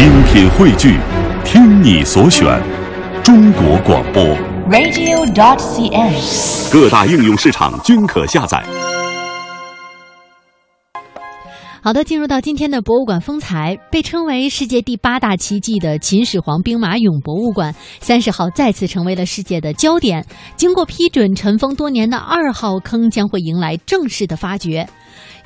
精品汇聚，听你所选，中国广播。radio.dot.cn，。各大应用市场均可下载。好的，进入到今天的博物馆风采，被称为世界第八大奇迹的秦始皇兵马俑博物馆，三十号再次成为了世界的焦点。经过批准，尘封多年的二号坑将会迎来正式的发掘。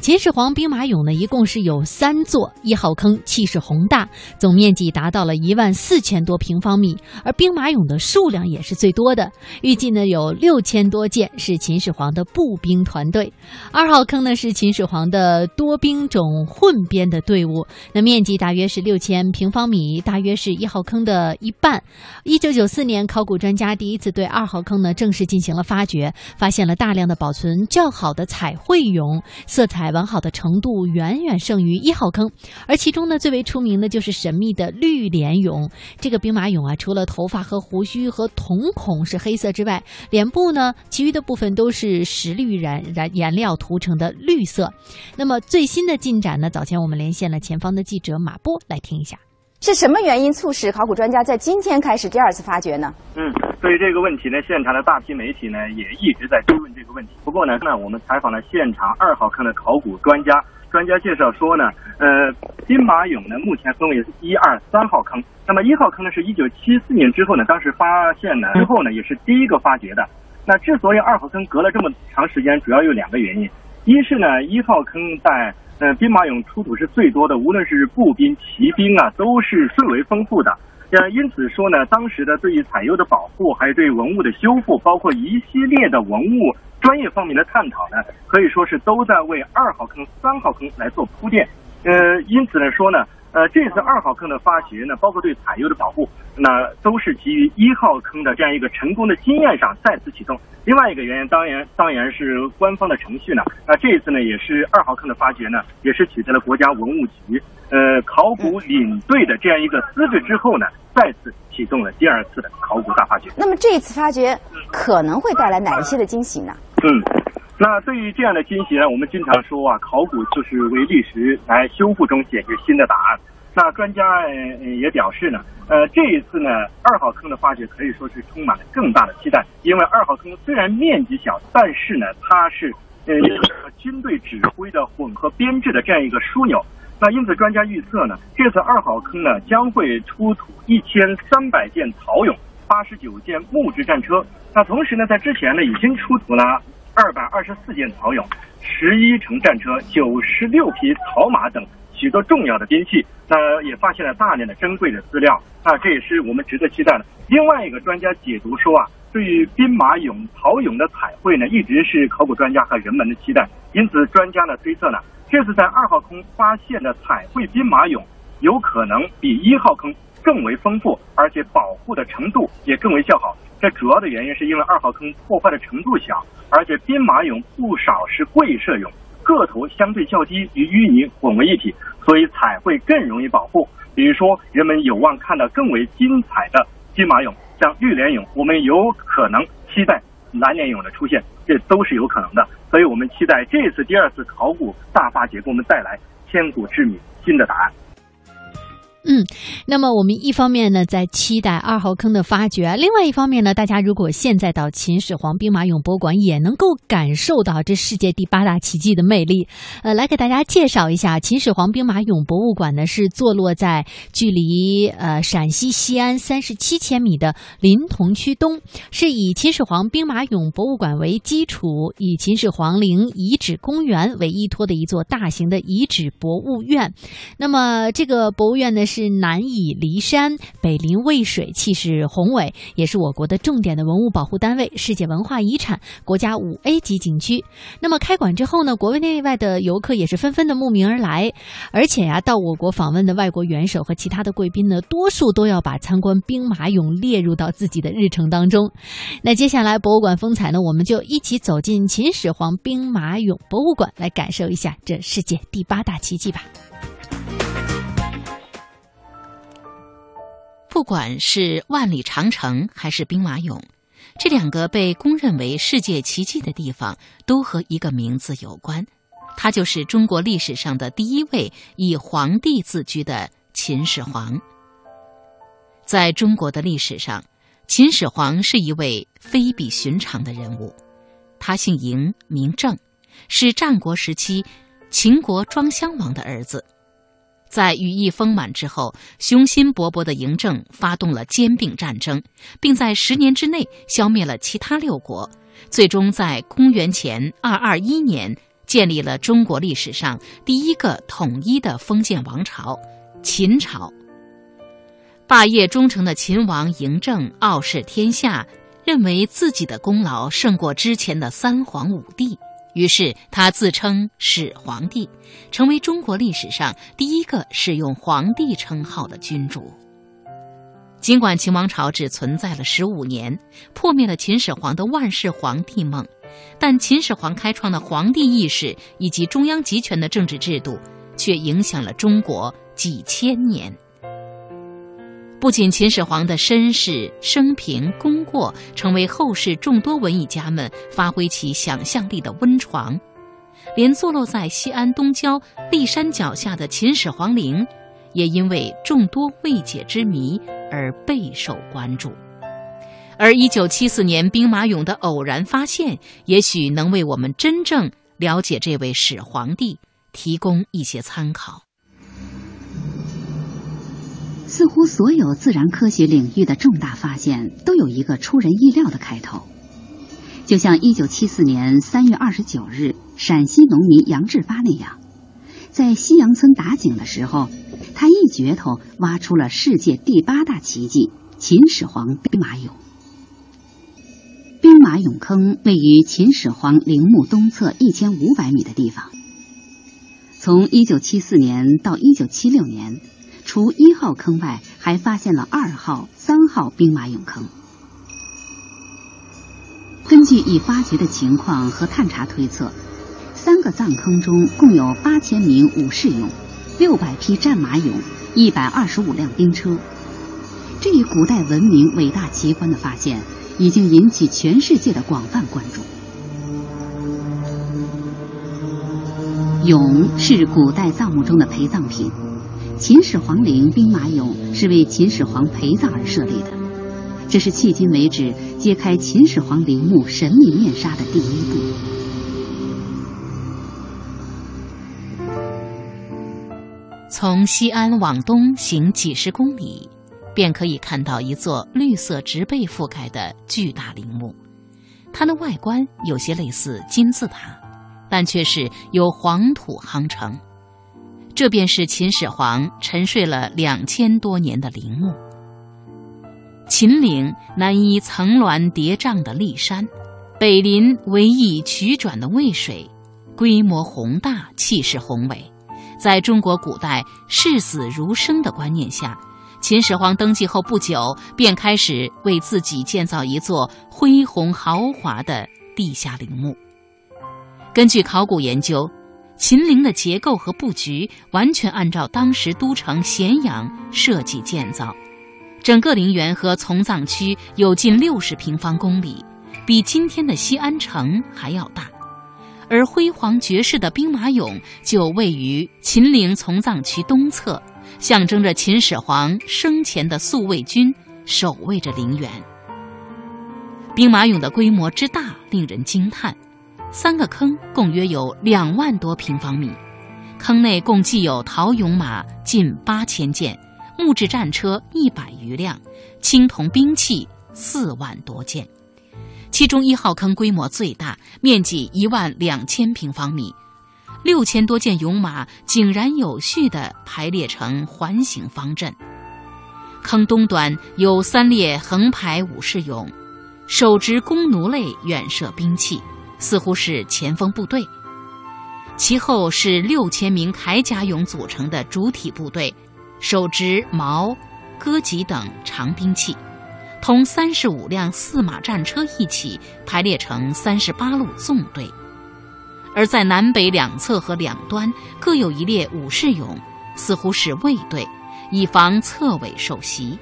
秦始皇兵马俑呢，一共是有三座。一号坑气势宏大，总面积达到了一万四千多平方米，而兵马俑的数量也是最多的，预计呢有六千多件，是秦始皇的步兵团队。二号坑呢是秦始皇的多兵种混编的队伍，那面积大约是六千平方米，大约是一号坑的一半。一九九四年，考古专家第一次对二号坑呢正式进行了发掘，发现了大量的保存较好的彩绘俑，色彩完好的程度远远胜于一号坑。而其中呢最为出名的就是神秘的绿脸俑。这个兵马俑啊，除了头发和胡须和瞳孔是黑色之外，脸部呢其余的部分都是石绿染染颜料涂成的绿色。那么最新的进展呢？早前我们连线了前方的记者马波，来听一下。是什么原因促使考古专家在今天开始第二次发掘呢？嗯，对于这个问题呢，现场的大批媒体呢也一直在追问这个问题。不过呢，那我们采访了现场二号坑的考古专家，专家介绍说呢，呃，兵马俑呢目前分为一二三号坑。那么一号坑呢是一九七四年之后呢，当时发现呢之后呢也是第一个发掘的。那之所以二号坑隔了这么长时间，主要有两个原因，一是呢一号坑在呃，兵马俑出土是最多的，无论是步兵、骑兵啊，都是最为丰富的。呃，因此说呢，当时的对于采油的保护，还有对文物的修复，包括一系列的文物专业方面的探讨呢，可以说是都在为二号坑、三号坑来做铺垫。呃，因此呢说呢，呃，这次二号坑的发掘呢，包括对采油的保护，那都是基于一号坑的这样一个成功的经验上再次启动。另外一个原因，当然当然是官方的程序呢。那这一次呢，也是二号坑的发掘呢，也是取得了国家文物局呃考古领队的这样一个资质之后呢，再次启动了第二次的考古大发掘。那么这一次发掘可能会带来哪一些的惊喜呢？嗯，那对于这样的惊喜呢，我们经常说啊，考古就是为历史来修复中解决新的答案。那专家也表示呢，呃，这一次呢，二号坑的发掘可以说是充满了更大的期待，因为二号坑虽然面积小，但是呢，它是呃军队指挥的混合编制的这样一个枢纽。那因此，专家预测呢，这次二号坑呢将会出土一千三百件陶俑，八十九件木质战车。那同时呢，在之前呢已经出土了二百二十四件陶俑，十一乘战车，九十六匹草马等。许多重要的兵器，那也发现了大量的珍贵的资料，那这也是我们值得期待的。另外一个专家解读说啊，对于兵马俑、陶俑的彩绘呢，一直是考古专家和人们的期待。因此，专家呢推测呢，这次在二号坑发现的彩绘兵马俑，有可能比一号坑更为丰富，而且保护的程度也更为较好。这主要的原因是因为二号坑破坏的程度小，而且兵马俑不少是贵社俑。个头相对较低，与淤泥混为一体，所以彩绘更容易保护。比如说，人们有望看到更为精彩的兵马俑，像绿脸俑，我们有可能期待蓝脸俑的出现，这都是有可能的。所以我们期待这次第二次考古大发掘给我们带来千古之谜新的答案。嗯，那么我们一方面呢在期待二号坑的发掘，另外一方面呢，大家如果现在到秦始皇兵马俑博物馆，也能够感受到这世界第八大奇迹的魅力。呃，来给大家介绍一下，秦始皇兵马俑博物馆呢是坐落在距离呃陕西西安三十七千米的临潼区东，是以秦始皇兵马俑博物馆为基础，以秦始皇陵遗址公园为依托的一座大型的遗址博物院。那么这个博物院呢是是南倚骊山，北临渭水，气势宏伟，也是我国的重点的文物保护单位，世界文化遗产，国家五 A 级景区。那么开馆之后呢，国内外的游客也是纷纷的慕名而来，而且呀、到我国访问的外国元首和其他的贵宾呢，多数都要把参观兵马俑列入到自己的日程当中。那接下来博物馆风采呢，我们就一起走进秦始皇兵马俑博物馆，来感受一下这世界第八大奇迹吧。不管是万里长城还是兵马俑，这两个被公认为世界奇迹的地方，都和一个名字有关，它就是中国历史上的第一位以皇帝自居的秦始皇。在中国的历史上，秦始皇是一位非比寻常的人物。他姓嬴，名政，是战国时期秦国庄襄王的儿子。在羽翼丰满之后，雄心勃勃的嬴政发动了兼并战争，并在十年之内消灭了其他六国，最终在公元前二二一年建立了中国历史上第一个统一的封建王朝——秦朝。霸业忠诚的秦王嬴政傲视天下，认为自己的功劳胜过之前的三皇五帝，于是他自称始皇帝，成为中国历史上第一个使用皇帝称号的君主。尽管秦王朝只存在了十五年，破灭了秦始皇的万世皇帝梦，但秦始皇开创的皇帝意识以及中央集权的政治制度，却影响了中国几千年。不仅秦始皇的身世、生平、功过成为后世众多文艺家们发挥其想象力的温床，连坐落在西安东郊骊山脚下的秦始皇陵，也因为众多未解之谜而备受关注。而一九七四年兵马俑的偶然发现，也许能为我们真正了解这位始皇帝提供一些参考。似乎所有自然科学领域的重大发现都有一个出人意料的开头，就像一九七四年三月二十九日陕西农民杨志发那样，在西洋村打井的时候，他一镢头挖出了世界第八大奇迹——秦始皇兵马俑。兵马俑坑位于秦始皇陵墓东侧一千五百米的地方。从一九七四年到一九七六年。除一号坑外，还发现了二号、三号兵马俑坑。根据已发掘的情况和探查推测，三个藏坑中共有八千名武士俑、六百匹战马俑、一百二十五辆兵车。这一古代文明伟大奇观的发现，已经引起全世界的广泛关注。俑是古代葬墓中的陪葬品。秦始皇陵兵马俑是为秦始皇陪葬而设立的，这是迄今为止揭开秦始皇陵墓神秘面纱的第一步。从西安往东行几十公里，便可以看到一座绿色植被覆盖的巨大陵墓，它的外观有些类似金字塔，但却是由黄土夯成。这便是秦始皇沉睡了两千多年的陵墓。秦岭南依层峦叠嶂的骊山，北临逶迤曲转的渭水，规模宏大，气势宏伟。在中国古代视死如生的观念下，秦始皇登基后不久，便开始为自己建造一座恢宏豪华的地下陵墓。根据考古研究。秦陵的结构和布局完全按照当时都城咸阳设计建造，整个陵园和从葬区有近六十平方公里，比今天的西安城还要大。而辉煌绝世的兵马俑就位于秦陵从葬区东侧，象征着秦始皇生前的宿卫军守卫着陵园。兵马俑的规模之大，令人惊叹。三个坑共约有两万多平方米，坑内共计有陶俑马近八千件，木质战车一百余辆，青铜兵器四万多件。其中一号坑规模最大，面积一万两千平方米，六千多件俑马井然有序地排列成环形方阵。坑东端有三列横排武士俑，手执弓弩类远射兵器。似乎是前锋部队，其后是六千名铠甲俑组成的主体部队，手执矛、戈戟等长兵器，同三十五辆四马战车一起排列成三十八路纵队，而在南北两侧和两端各有一列武士俑，似乎是卫队，以防侧尾受袭。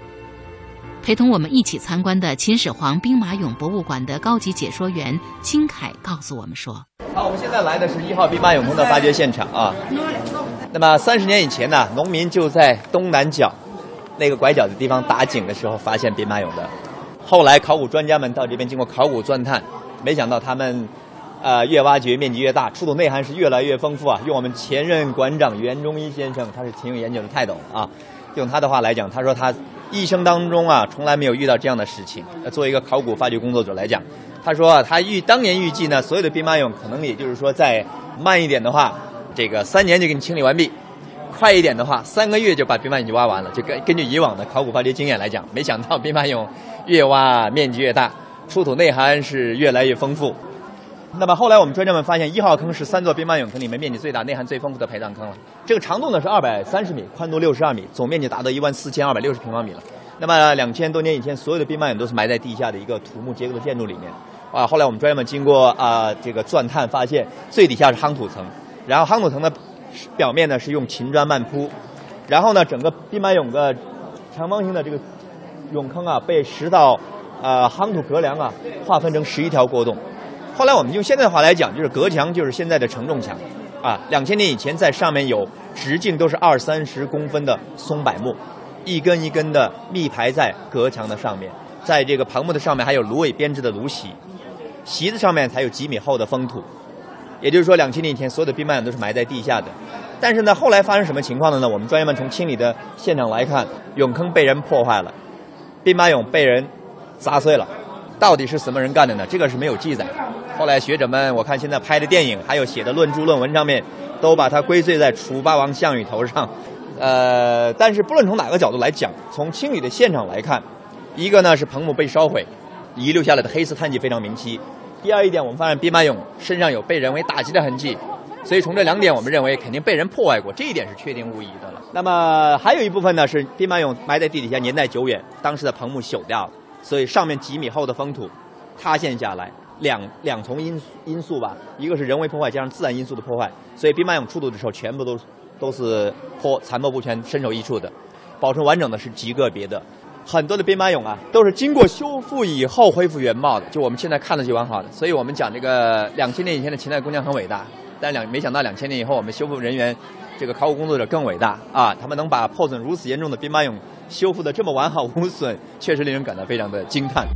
陪同我们一起参观的秦始皇兵马俑博物馆的高级解说员金凯告诉我们说：“好，我们现在来的是一号兵马俑坑的发掘现场啊。那么三十年以前呢，农民就在东南角那个拐角的地方打井的时候发现兵马俑的。后来考古专家们到这边经过考古钻探，没想到他们，呃，越挖掘面积越大，出土内涵是越来越丰富啊。用我们前任馆长袁中一先生，他是挺有研究的，泰斗啊。用他的话来讲，他说他一生当中啊，从来没有遇到这样的事情。作为一个考古发掘工作者来讲，他说，他预当年预计呢，所有的兵马俑可能也就是说再慢一点的话。这个三年就给你清理完毕，快一点的话，三个月就把兵马俑就挖完了。就根根据以往的考古发掘经验来讲，没想到兵马俑越挖面积越大，出土内涵是越来越丰富。那么后来我们专家们发现，一号坑是三座兵马俑坑里面面积最大、内涵最丰富的陪葬坑了。这个长度呢是二百三十米，宽度六十二米，总面积达到一万四千二百六十平方米了。那么两千多年以前，所有的兵马俑都是埋在地下的一个土木结构的建筑里面。啊，后来我们专家们经过啊这个钻探发现，最底下是夯土层。然后夯土层的表面呢是用秦砖漫铺，然后呢整个兵马俑的长方形的这个俑坑啊被十道呃夯土隔梁啊划分成十一条过洞。后来我们用现在的话来讲，就是隔墙就是现在的承重墙啊。两千年以前在上面有直径都是二三十公分的松柏木，一根一根的密排在隔墙的上面，在这个棚木的上面还有芦苇编织的芦席，席子上面才有几米厚的封土。也就是说，两千年以前所有的兵马俑都是埋在地下的，但是呢，后来发生什么情况了呢？我们专家们从清理的现场来看，俑坑被人破坏了，兵马俑被人砸碎了，到底是什么人干的呢？这个是没有记载。后来学者们，我看现在拍的电影，还有写的论著论文上面，都把它归罪在楚霸王项羽头上。呃，但是不论从哪个角度来讲，从清理的现场来看，一个呢是棚木被烧毁，遗留下来的黑色碳迹非常明晰。第二一点，我们发现兵马俑身上有被人为打击的痕迹，所以从这两点，我们认为肯定被人破坏过，这一点是确定无疑的了。那么还有一部分呢，是兵马俑埋在地底下，年代久远，当时的棚木朽掉了，所以上面几米厚的封土塌陷下来，两两重因因素吧，一个是人为破坏加上自然因素的破坏，所以兵马俑出土的时候全部都都是破残破不全、身首异处的，保存完整的是极个别的。很多的兵马俑啊，都是经过修复以后恢复原貌的，就我们现在看的就完好的。所以我们讲这个两千年以前的秦代工匠很伟大，但两没想到两千年以后，我们修复人员，这个考古工作者更伟大啊！他们能把破损如此严重的兵马俑修复的这么完好无损，确实令人感到非常的惊叹。